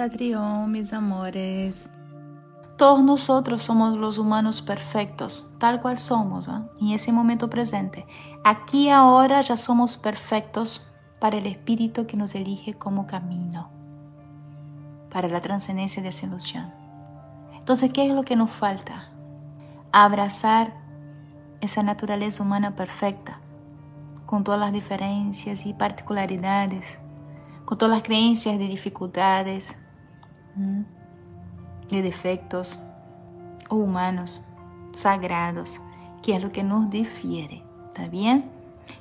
Metatrión, mis amores. Todos nosotros somos los humanos perfectos, tal cual somos, ¿eh? en ese momento presente. Aquí ahora ya somos perfectos para el espíritu que nos elige como camino, para la trascendencia de esa ilusión. Entonces, ¿qué es lo que nos falta? Abrazar esa naturaleza humana perfecta, con todas las diferencias y particularidades, con todas las creencias de dificultades de defectos humanos, sagrados, que es lo que nos difiere, ¿está bien?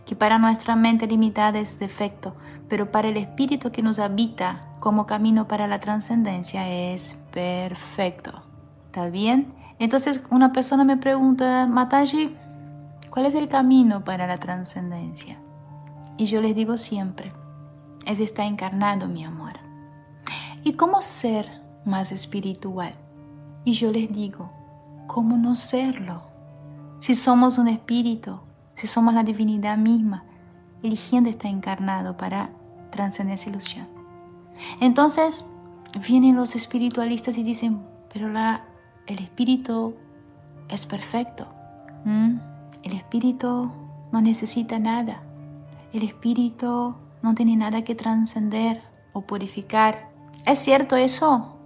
Que para nuestra mente limitada es defecto, pero para el espíritu que nos habita como camino para la trascendencia es perfecto, ¿está bien? Entonces una persona me pregunta, Mataji, ¿cuál es el camino para la trascendencia? Y yo les digo siempre, es estar encarnado, mi amor. ¿Y cómo ser más espiritual. Y yo les digo, ¿cómo no serlo? Si somos un espíritu, si somos la divinidad misma, eligiendo estar encarnado para trascender esa ilusión. Entonces vienen los espiritualistas y dicen, pero la, el espíritu es perfecto. El espíritu no necesita nada. El espíritu no tiene nada que trascender o purificar. ¿Es cierto eso?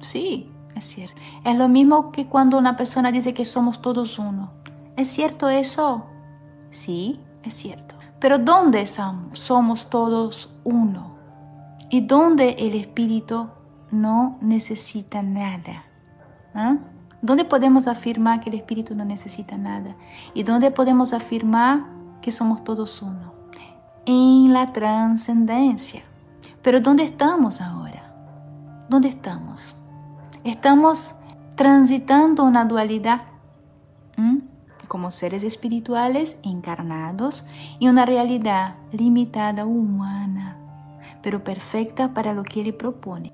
Sí, es cierto. Es lo mismo que cuando una persona dice que somos todos uno. ¿Es cierto eso? Sí, es cierto. Pero ¿dónde somos todos uno? ¿Y dónde el espíritu no necesita nada? ¿Ah? ¿Dónde podemos afirmar que el espíritu no necesita nada? ¿Y dónde podemos afirmar que somos todos uno? En la trascendencia. Pero ¿dónde estamos ahora? ¿Dónde estamos? Estamos transitando una dualidad como seres espirituales encarnados y una realidad limitada humana, pero perfecta para lo que Él propone.